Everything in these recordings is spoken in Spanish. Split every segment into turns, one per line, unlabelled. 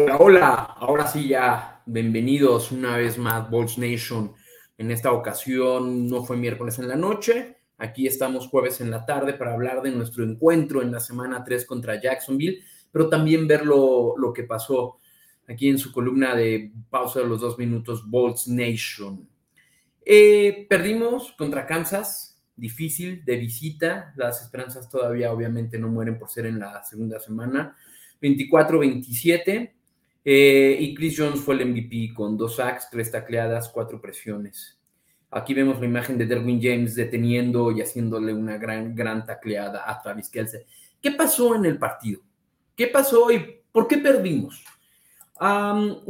Hola, hola, ahora sí ya, bienvenidos una vez más, Bolts Nation. En esta ocasión no fue miércoles en la noche, aquí estamos jueves en la tarde para hablar de nuestro encuentro en la semana 3 contra Jacksonville, pero también ver lo, que pasó aquí en su columna de pausa de los dos minutos, Bolts Nation. Eh, perdimos contra Kansas, difícil, de visita, las esperanzas todavía obviamente no mueren por ser en la segunda semana 24-27. Eh, y Chris Jones fue el MVP con dos sacks, tres tacleadas, cuatro presiones. Aquí vemos la imagen de Derwin James deteniendo y haciéndole una gran, gran tacleada a Travis Kelce. ¿Qué pasó en el partido? ¿Qué pasó y por qué perdimos?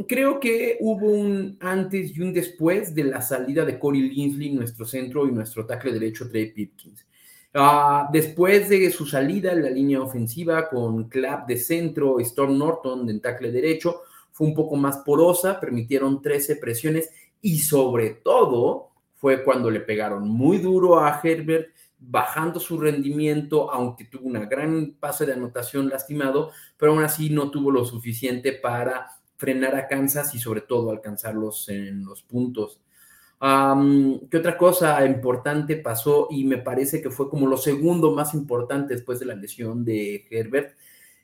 creo que hubo un antes y un después de la salida de Corey Linsley, nuestro centro y nuestro tackle derecho Trey Pipkins. Ah, después de su salida en la línea ofensiva con Clap de centro, Storm Norton en tackle derecho, fue un poco más porosa, permitieron 13 presiones y sobre todo fue cuando le pegaron muy duro a Herbert, bajando su rendimiento, aunque tuvo una gran pase de anotación lastimado, pero aún así no tuvo lo suficiente para frenar a Kansas y sobre todo alcanzarlos en los puntos. ¿Qué otra cosa importante pasó? Y me parece que fue como lo segundo más importante después de la lesión de Herbert,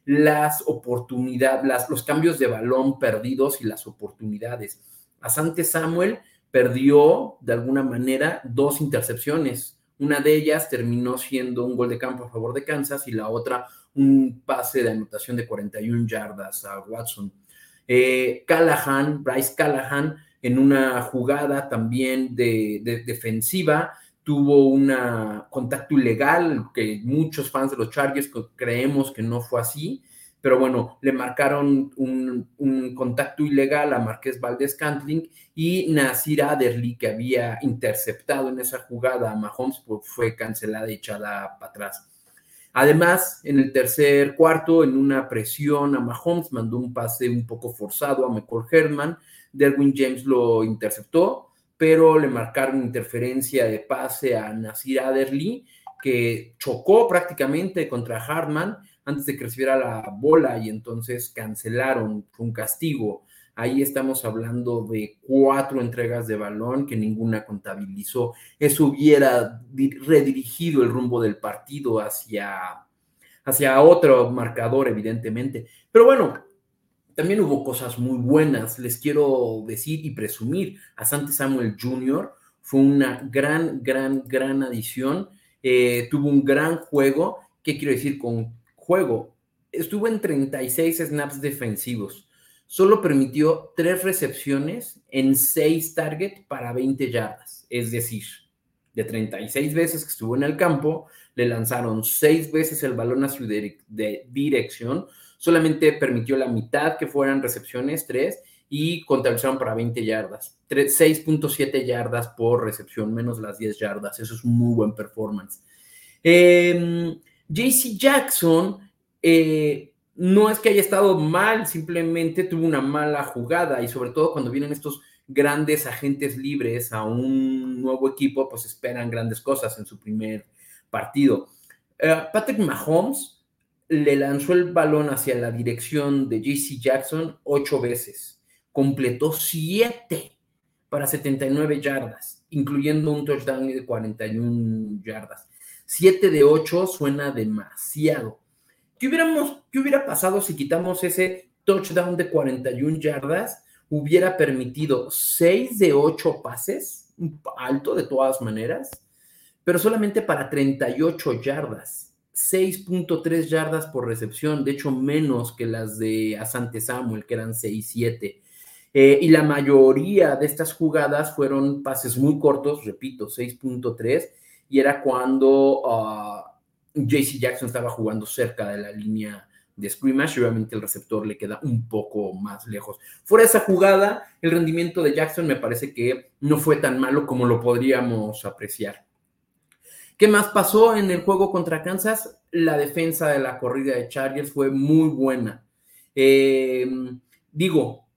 las oportunidades, los cambios de balón perdidos y las oportunidades. Asante Samuel perdió de alguna manera dos intercepciones. Una de ellas terminó siendo un gol de campo a favor de Kansas y la otra un pase de anotación de 41 yardas a Watson. Eh, Callahan, Bryce Callahan, en una jugada también de, defensiva, tuvo un contacto ilegal, que muchos fans de los Chargers creemos que no fue así, pero bueno, le marcaron un, contacto ilegal a Marqués Valdés Cantling y Nasir Adderley, que había interceptado en esa jugada a Mahomes, pues fue cancelada y echada para atrás. Además, en el tercer cuarto, en una presión a Mahomes, mandó un pase un poco forzado a McCall Herman, Derwin James lo interceptó, pero le marcaron interferencia de pase a Nasir Adderley, que chocó prácticamente contra Hartman antes de que recibiera la bola y entonces cancelaron, un castigo. Ahí estamos hablando de cuatro entregas de balón que ninguna contabilizó. Eso hubiera redirigido el rumbo del partido hacia, hacia otro marcador, evidentemente. Pero bueno, también hubo cosas muy buenas, les quiero decir y presumir. A Sante Samuel Jr. fue una gran, gran, gran adición. Eh, tuvo un gran juego. ¿Qué quiero decir con juego? Estuvo en 36 snaps defensivos. Solo permitió tres recepciones en seis targets para 20 yardas. Es decir, de 36 veces que estuvo en el campo, le lanzaron seis veces el balón a su dirección solamente permitió la mitad que fueran recepciones, tres, y contabilizaron para 20 yardas. 6.7 yardas por recepción, menos las 10 yardas. Eso es un muy buen performance. Eh, JC Jackson no es que haya estado mal, simplemente tuvo una mala jugada y sobre todo cuando vienen estos grandes agentes libres a un nuevo equipo, pues esperan grandes cosas en su primer partido. Eh, Patrick Mahomes le lanzó el balón hacia la dirección de JC Jackson ocho veces. Completó siete para 79 yardas, incluyendo un touchdown de 41 yardas. Siete de ocho suena demasiado. ¿Qué, hubiéramos, ¿Qué hubiera pasado si quitamos ese touchdown de 41 yardas? Hubiera permitido seis de ocho pases, alto de todas maneras, pero solamente para 38 yardas 6.3 yardas por recepción, de hecho menos que las de Asante Samuel, que eran 6.7. Eh, y la mayoría de estas jugadas fueron pases muy cortos, repito, 6.3, y era cuando ah, JC Jackson estaba jugando cerca de la línea de scrimmage obviamente el receptor le queda un poco más lejos. Fuera de esa jugada, el rendimiento de Jackson me parece que no fue tan malo como lo podríamos apreciar. ¿Qué más pasó en el juego contra Kansas? La defensa de la corrida de Chargers fue muy buena. Eh, digo,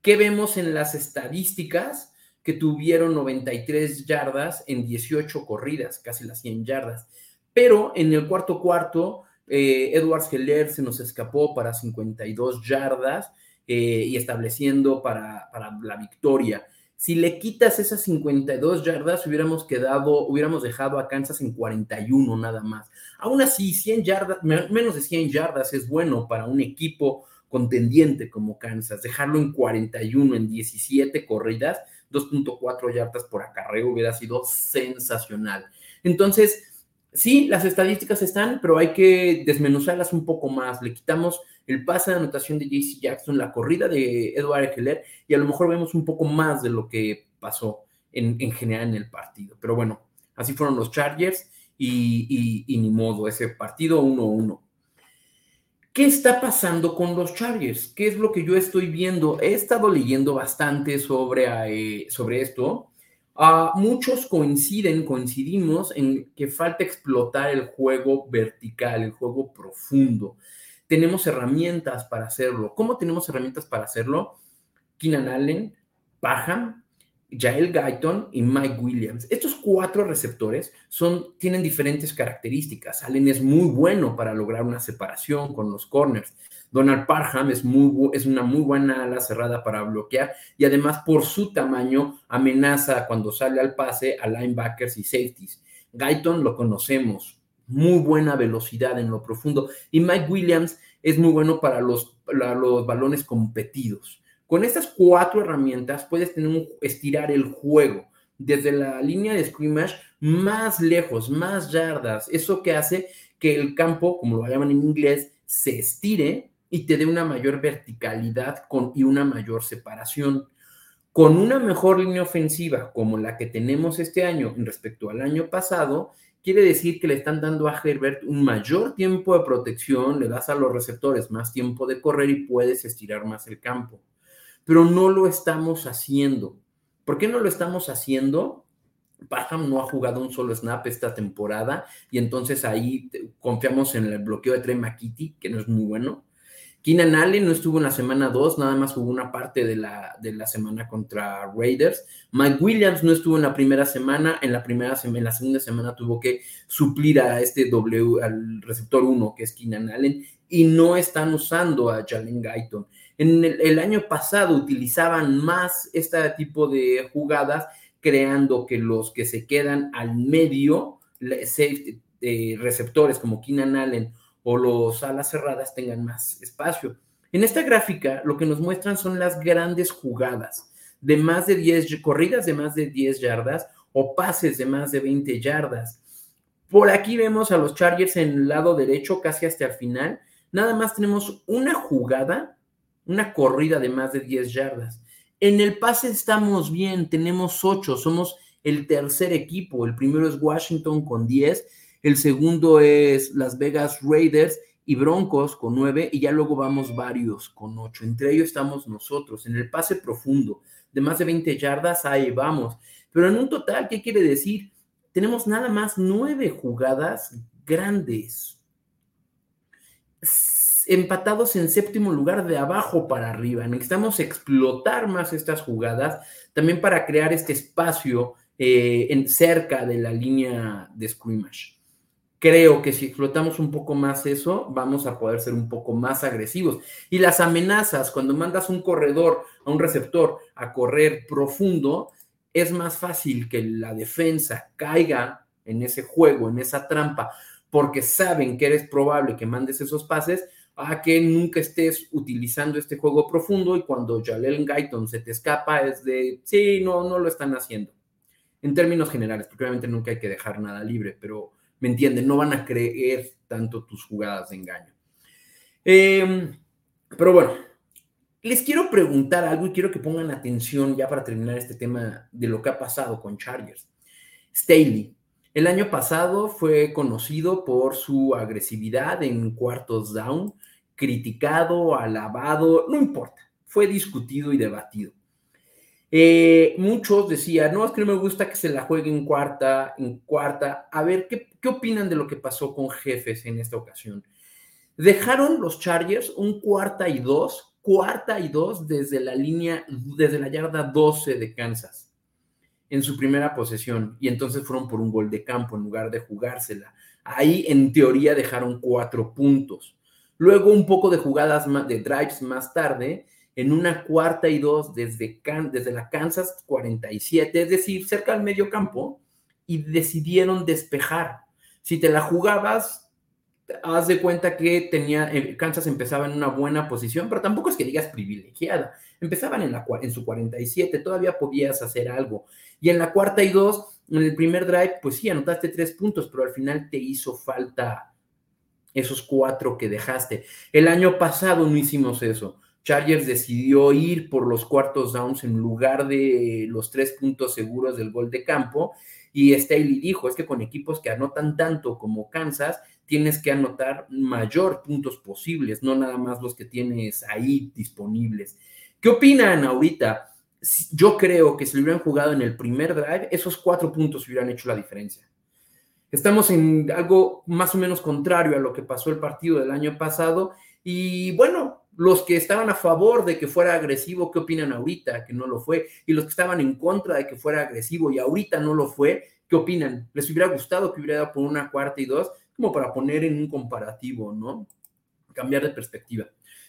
¿qué vemos en las estadísticas? Que tuvieron 93 yardas en 18 corridas, casi las 100 yardas. Pero en el cuarto cuarto, eh, Edwards Heller se nos escapó para 52 yardas eh, y estableciendo para, para la victoria. Si le quitas esas 52 yardas, hubiéramos quedado, hubiéramos dejado a Kansas en 41 nada más. Aún así, 100 yardas, menos de 100 yardas es bueno para un equipo contendiente como Kansas. Dejarlo en 41 en 17 corridas, 2.4 yardas por acarreo hubiera sido sensacional. Entonces, sí, las estadísticas están, pero hay que desmenuzarlas un poco más. Le quitamos el pase de anotación de JC Jackson, la corrida de Edward Heller, y a lo mejor vemos un poco más de lo que pasó en, general en el partido. Pero bueno, así fueron los Chargers y, ni modo, ese partido 1-1. ¿Qué está pasando con los Chargers? ¿Qué es lo que yo estoy viendo? He estado leyendo bastante sobre, eh, sobre esto. Ah, muchos coinciden, coincidimos en que falta explotar el juego vertical, el juego profundo tenemos herramientas para hacerlo. ¿Cómo tenemos herramientas para hacerlo? Keenan Allen, Parham, Jael Guyton y Mike Williams. Estos cuatro receptores son, tienen diferentes características. Allen es muy bueno para lograr una separación con los corners. Donald Parham es, muy, es una muy buena ala cerrada para bloquear y además por su tamaño amenaza cuando sale al pase a linebackers y safeties. Guyton lo conocemos, muy buena velocidad en lo profundo. Y Mike Williams es muy bueno para los, los balones competidos. Con estas cuatro herramientas puedes tener estirar el juego desde la línea de scrimmage más lejos, más yardas. Eso que hace que el campo, como lo llaman en inglés, se estire y te dé una mayor verticalidad con, y una mayor separación. Con una mejor línea ofensiva como la que tenemos este año respecto al año pasado, quiere decir que le están dando a Herbert un mayor tiempo de protección, le das a los receptores más tiempo de correr y puedes estirar más el campo. Pero no lo estamos haciendo. ¿Por qué no lo estamos haciendo? Paham no ha jugado un solo snap esta temporada y entonces ahí confiamos en el bloqueo de Trey McKitty, que no es muy bueno. Keenan Allen no estuvo en la semana 2, nada más jugó una parte de la, de la semana contra Raiders. Mike Williams no estuvo en la primera semana, en la primera en la segunda semana tuvo que suplir a este W, al receptor 1, que es Keenan Allen, y no están usando a Jalen Guyton. En el, año pasado utilizaban más este tipo de jugadas, creando que los que se quedan al medio, eh, receptores como Keenan Allen o los alas cerradas tengan más espacio. En esta gráfica lo que nos muestran son las grandes jugadas de más de 10 corridas de más de 10 yardas o pases de más de 20 yardas. Por aquí vemos a los Chargers en el lado derecho casi hasta el final. Nada más tenemos una jugada, una corrida de más de 10 yardas. En el pase estamos bien, tenemos 8, somos el tercer equipo. El primero es Washington con 10 el segundo es Las Vegas Raiders y Broncos con nueve, y ya luego vamos varios con ocho. Entre ellos estamos nosotros, en el pase profundo, de más de 20 yardas, ahí vamos. Pero en un total, ¿qué quiere decir? Tenemos nada más nueve jugadas grandes, empatados en séptimo lugar de abajo para arriba. Necesitamos explotar más estas jugadas, también para crear este espacio eh, en, cerca de la línea de scrimmage creo que si explotamos un poco más eso, vamos a poder ser un poco más agresivos. Y las amenazas, cuando mandas un corredor a un receptor a correr profundo, es más fácil que la defensa caiga en ese juego, en esa trampa, porque saben que eres probable que mandes esos pases a que nunca estés utilizando este juego profundo y cuando Jalel Guyton se te escapa es de, sí, no, no lo están haciendo. En términos generales, porque obviamente nunca hay que dejar nada libre, pero ¿me entienden? No van a creer tanto tus jugadas de engaño. Em, pero bueno, les quiero preguntar algo y quiero que pongan atención ya para terminar este tema de lo que ha pasado con Chargers. Staley, el año pasado fue conocido por su agresividad en cuartos down, criticado, alabado, no importa, fue discutido y debatido. Eh, muchos decían, no, es que no me gusta que se la juegue en cuarta, en cuarta. A ver, ¿qué, ¿qué opinan de lo que pasó con jefes en esta ocasión? Dejaron los Chargers un cuarta y dos, cuarta y dos desde la línea, desde la yarda 12 de Kansas en su primera posesión y entonces fueron por un gol de campo en lugar de jugársela. Ahí en teoría dejaron cuatro puntos. Luego un poco de jugadas de drives más tarde en una cuarta y dos desde, desde la Kansas 47, es decir, cerca del medio campo, y decidieron despejar. Si te la jugabas, haz de cuenta que tenía, eh, Kansas empezaba en una buena posición, pero tampoco es que digas privilegiada. Empezaban en, la, en su 47, todavía podías hacer algo. Y en la cuarta y dos, en el primer drive, pues sí, anotaste tres puntos, pero al final te hizo falta esos cuatro que dejaste. El año pasado no hicimos eso. Chargers decidió ir por los cuartos downs en lugar de los tres puntos seguros del gol de campo. Y Staley dijo, es que con equipos que anotan tanto como Kansas, tienes que anotar mayor puntos posibles, no nada más los que tienes ahí disponibles. ¿Qué opinan ahorita? Yo creo que si lo hubieran jugado en el primer drive, esos cuatro puntos hubieran hecho la diferencia. Estamos en algo más o menos contrario a lo que pasó el partido del año pasado. Y bueno, los que estaban a favor de que fuera agresivo, ¿qué opinan ahorita? Que no lo fue. Y los que estaban en contra de que fuera agresivo y ahorita no lo fue, ¿qué opinan? ¿Les hubiera gustado que hubiera dado por una cuarta y dos? Como para poner en un comparativo, ¿no? Cambiar de perspectiva.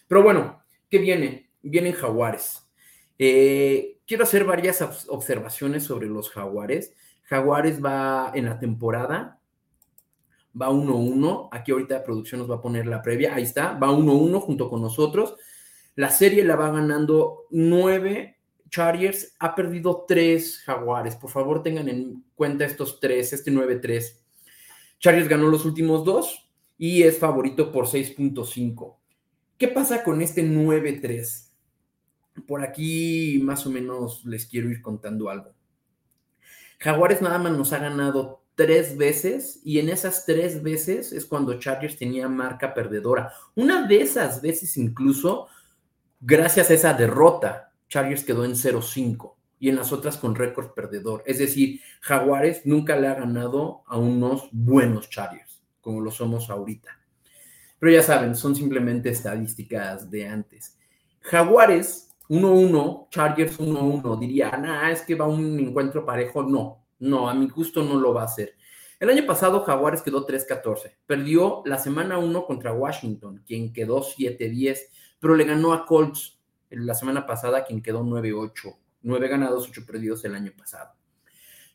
Pero bueno, ¿qué viene? Vienen jaguares. Eh, quiero hacer varias observaciones sobre los jaguares. Jaguares va en la temporada, va 1-1. Aquí ahorita la producción nos va a poner la previa. Ahí está, va 1-1 junto con nosotros. La serie la va ganando 9 Chargers, ha perdido 3 Jaguares. Por favor, tengan en cuenta estos 3, este 9-3. Chargers ganó los últimos dos y es favorito por 6.5. ¿Qué pasa con este 9-3? Por aquí más o menos les quiero ir contando algo. Jaguares nada más nos ha ganado tres veces y en esas tres veces es cuando Chargers tenía marca perdedora. Una de esas veces incluso, gracias a esa derrota, Chargers quedó en 0-5 y en las otras con récord perdedor. Es decir, Jaguares nunca le ha ganado a unos buenos Chargers, como lo somos ahorita. Pero ya saben, son simplemente estadísticas de antes. Jaguares 1-1, Chargers 1-1, diría, nah, es que va un encuentro parejo. No, no, a mi gusto no lo va a hacer. El año pasado Jaguares quedó 3-14, perdió la semana 1 contra Washington, quien quedó 7-10, pero le ganó a Colts la semana pasada, quien quedó 9-8, 9 ganados, 8 perdidos el año pasado.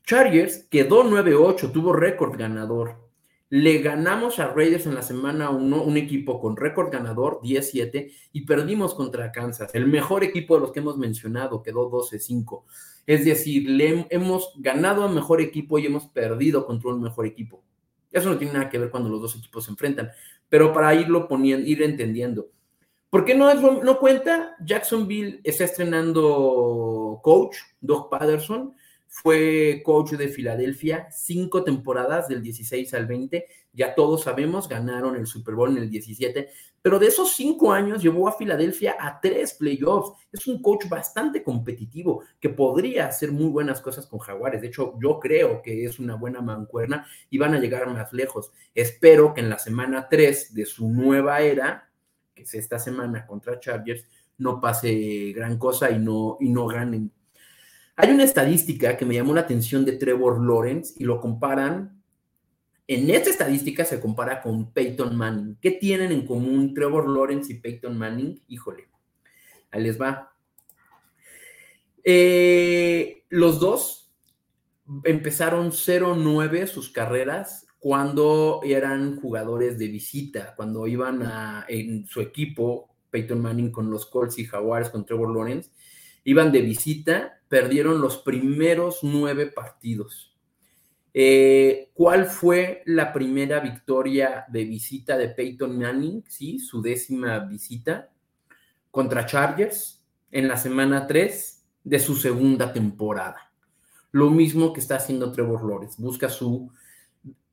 Chargers quedó 9-8, tuvo récord ganador, le ganamos a Raiders en la semana 1, un equipo con récord ganador, 10-7, y perdimos contra Kansas. El mejor equipo de los que hemos mencionado quedó 12-5. Es decir, le hemos ganado a mejor equipo y hemos perdido contra un mejor equipo. Eso no tiene nada que ver cuando los dos equipos se enfrentan, pero para irlo poniendo, ir entendiendo. ¿Por qué no, no cuenta? Jacksonville está estrenando coach, Doug Patterson fue coach de Filadelfia cinco temporadas del 16 al 20. Ya todos sabemos, ganaron el Super Bowl en el 17, pero de esos cinco años llevó a Filadelfia a tres playoffs. Es un coach bastante competitivo que podría hacer muy buenas cosas con Jaguares. De hecho, yo creo que es una buena mancuerna y van a llegar más lejos. Espero que en la semana 3 de su nueva era, que es esta semana contra Chargers, no pase gran cosa y no, y no ganen hay una estadística que me llamó la atención de Trevor Lawrence y lo comparan. En esta estadística se compara con Peyton Manning. ¿Qué tienen en común Trevor Lawrence y Peyton Manning? Híjole, ahí les va. Eh, los dos empezaron 0-9 sus carreras cuando eran jugadores de visita, cuando iban a, en su equipo, Peyton Manning con los Colts y Jaguars con Trevor Lawrence, iban de visita, perdieron los primeros nueve partidos. Eh, ¿Cuál fue la primera victoria de visita de Peyton Manning? Sí, su décima visita contra Chargers en la semana 3 de su segunda temporada. Lo mismo que está haciendo Trevor Lawrence. Busca su.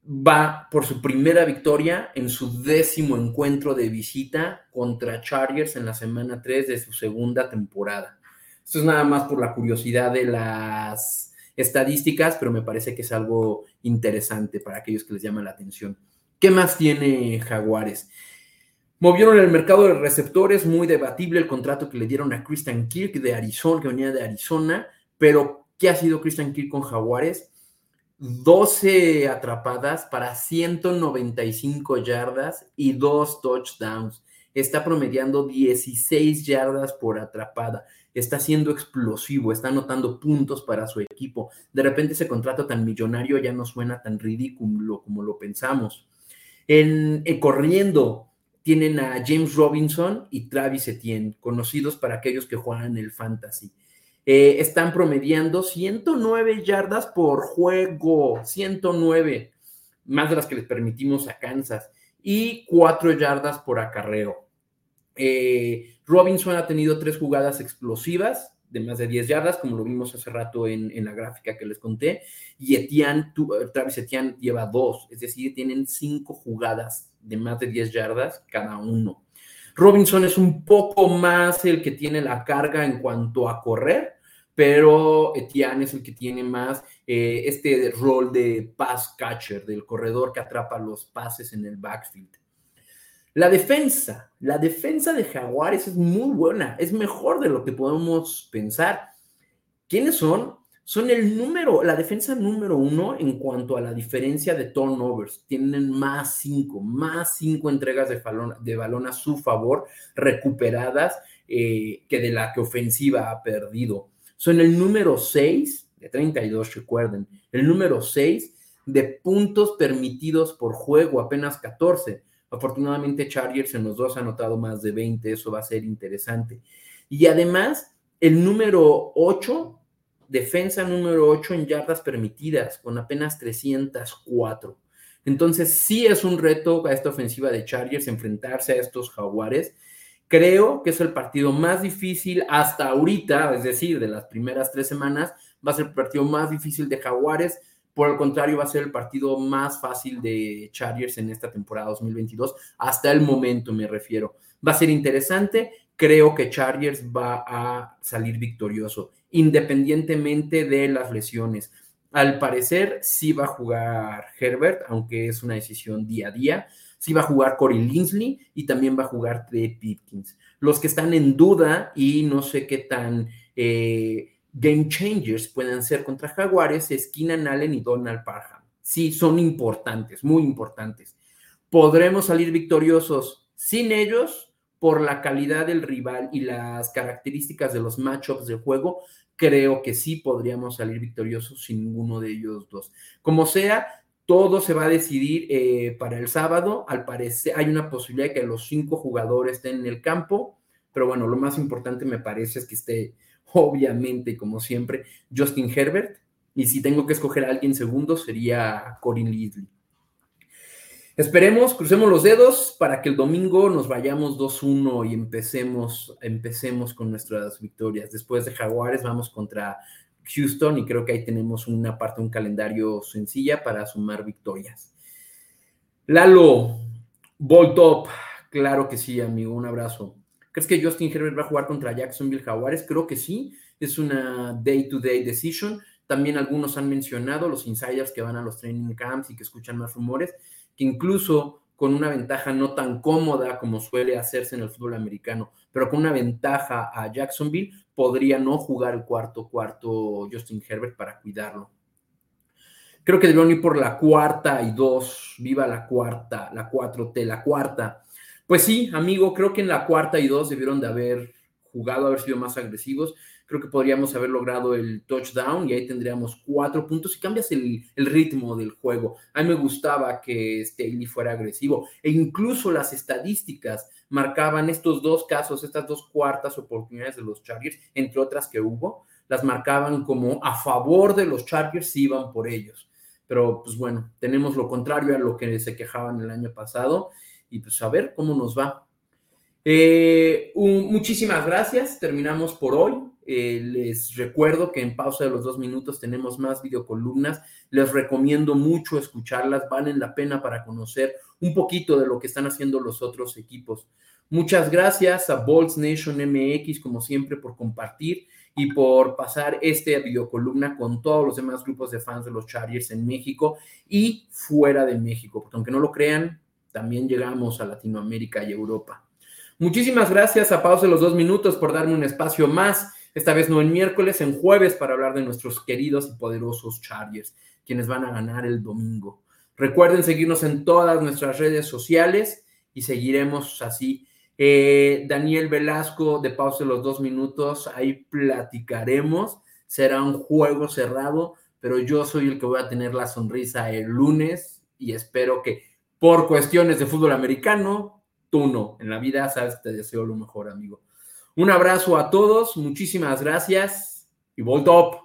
Va por su primera victoria en su décimo encuentro de visita contra Chargers en la semana 3 de su segunda temporada. Esto es nada más por la curiosidad de las estadísticas, pero me parece que es algo interesante para aquellos que les llama la atención. ¿Qué más tiene Jaguares? Movieron el mercado de receptores, muy debatible el contrato que le dieron a Christian Kirk de Arizona, que venía de Arizona, pero ¿qué ha sido Christian Kirk con Jaguares? 12 atrapadas para 195 yardas y dos touchdowns. Está promediando 16 yardas por atrapada, está siendo explosivo, está anotando puntos para su equipo. De repente ese contrato tan millonario ya no suena tan ridículo como lo pensamos. En, corriendo tienen a James Robinson y Travis Etienne, conocidos para aquellos que juegan el fantasy. Eh, están promediando 109 yardas por juego, 109, más de las que les permitimos a Kansas, y 4 yardas por acarreo. Eh, Robinson ha tenido tres jugadas explosivas de más de 10 yardas, como lo vimos hace rato en, la gráfica que les conté, y Etienne, Travis Etienne lleva dos, es decir, tienen cinco jugadas de más de 10 yardas cada uno. Robinson es un poco más el que tiene la carga en cuanto a correr, pero Etienne es el que tiene más eh, este rol de pass catcher, del corredor que atrapa los pases en el backfield. La defensa, la defensa de Jaguares es muy buena, es mejor de lo que podemos pensar. ¿Quiénes son? Son el número, la defensa número uno en cuanto a la diferencia de turnovers. Tienen más cinco, más cinco entregas de balón, de balón a su favor recuperadas eh, que de la que ofensiva ha perdido. Son el número seis, de 32, recuerden, el número seis de puntos permitidos por juego, apenas 14 Afortunadamente, Chargers en los dos ha anotado más de 20, eso va a ser interesante. Y además, el número 8, defensa número 8 en yardas permitidas, con apenas 304. Entonces, sí es un reto a esta ofensiva de Chargers enfrentarse a estos jaguares. Creo que es el partido más difícil hasta ahorita, es decir, de las primeras tres semanas, va a ser el partido más difícil de Jaguares por el contrario, va a ser el partido más fácil de Chargers en esta temporada 2022, hasta el momento me refiero. Va a ser interesante, creo que Chargers va a salir victorioso, independientemente de las lesiones. Al parecer, sí va a jugar Herbert, aunque es una decisión día a día. Sí va a jugar Corey Linsley y también va a jugar Trey Pipkins. Los que están en duda y no sé qué tan eh, game changers pueden ser contra Jaguares es Keenan Allen y Donald Parham. Sí, son importantes, muy importantes. ¿Podremos salir victoriosos sin ellos por la calidad del rival y las características de los matchups del juego? Creo que sí podríamos salir victoriosos sin ninguno de ellos dos. Como sea, todo se va a decidir eh, para el sábado. Al parecer, hay una posibilidad de que los cinco jugadores estén en el campo, pero bueno, lo más importante me parece es que esté obviamente, como siempre, Justin Herbert. Y si tengo que escoger a alguien segundo, sería Corin Lidley. Esperemos, crucemos los dedos para que el domingo nos vayamos 2-1 y empecemos, empecemos con nuestras victorias. Después de Jaguares vamos contra Houston y creo que ahí tenemos una parte, un calendario sencilla para sumar victorias. Lalo, Top, claro que sí, amigo, un abrazo. ¿Crees que Justin Herbert va a jugar contra Jacksonville Jaguares? Creo que sí, es una day-to-day decision. También algunos han mencionado, los insiders que van a los training camps y que escuchan más rumores, que incluso con una ventaja no tan cómoda como suele hacerse en el fútbol americano, pero con una ventaja a Jacksonville, podría no jugar el cuarto cuarto Justin Herbert para cuidarlo. Creo que debieron ir por la cuarta y dos, viva la cuarta, la 4T, la cuarta. Pues sí, amigo, creo que en la cuarta y dos debieron de haber jugado, haber sido más agresivos. Creo que podríamos haber logrado el touchdown y ahí tendríamos cuatro puntos y cambias el, ritmo del juego. A mí me gustaba que Staley fuera agresivo e incluso las estadísticas marcaban estos dos casos, estas dos cuartas oportunidades de los Chargers, entre otras que hubo, las marcaban como a favor de los Chargers si iban por ellos. Pero pues bueno, tenemos lo contrario a lo que se quejaban el año pasado y pues a ver cómo nos va. Eh, muchísimas gracias, terminamos por hoy. Eh, les recuerdo que en pausa de los dos minutos tenemos más videocolumnas. Les recomiendo mucho escucharlas, valen la pena para conocer un poquito de lo que están haciendo los otros equipos. Muchas gracias a Bolts Nation MX, como siempre, por compartir y por pasar esta videocolumna con todos los demás grupos de fans de los Chargers en México y fuera de México, porque aunque no lo crean, también llegamos a Latinoamérica y Europa. Muchísimas gracias a Pausa los dos minutos por darme un espacio más, esta vez no en miércoles, en jueves, para hablar de nuestros queridos y poderosos Chargers, quienes van a ganar el domingo. Recuerden seguirnos en todas nuestras redes sociales y seguiremos así Eh, Daniel Velasco, de pausa los dos minutos, ahí platicaremos. Será un juego cerrado, pero yo soy el que voy a tener la sonrisa el lunes y espero que por cuestiones de fútbol americano, tú no. En la vida sabes te deseo lo mejor, amigo. Un abrazo a todos, muchísimas gracias y voy top.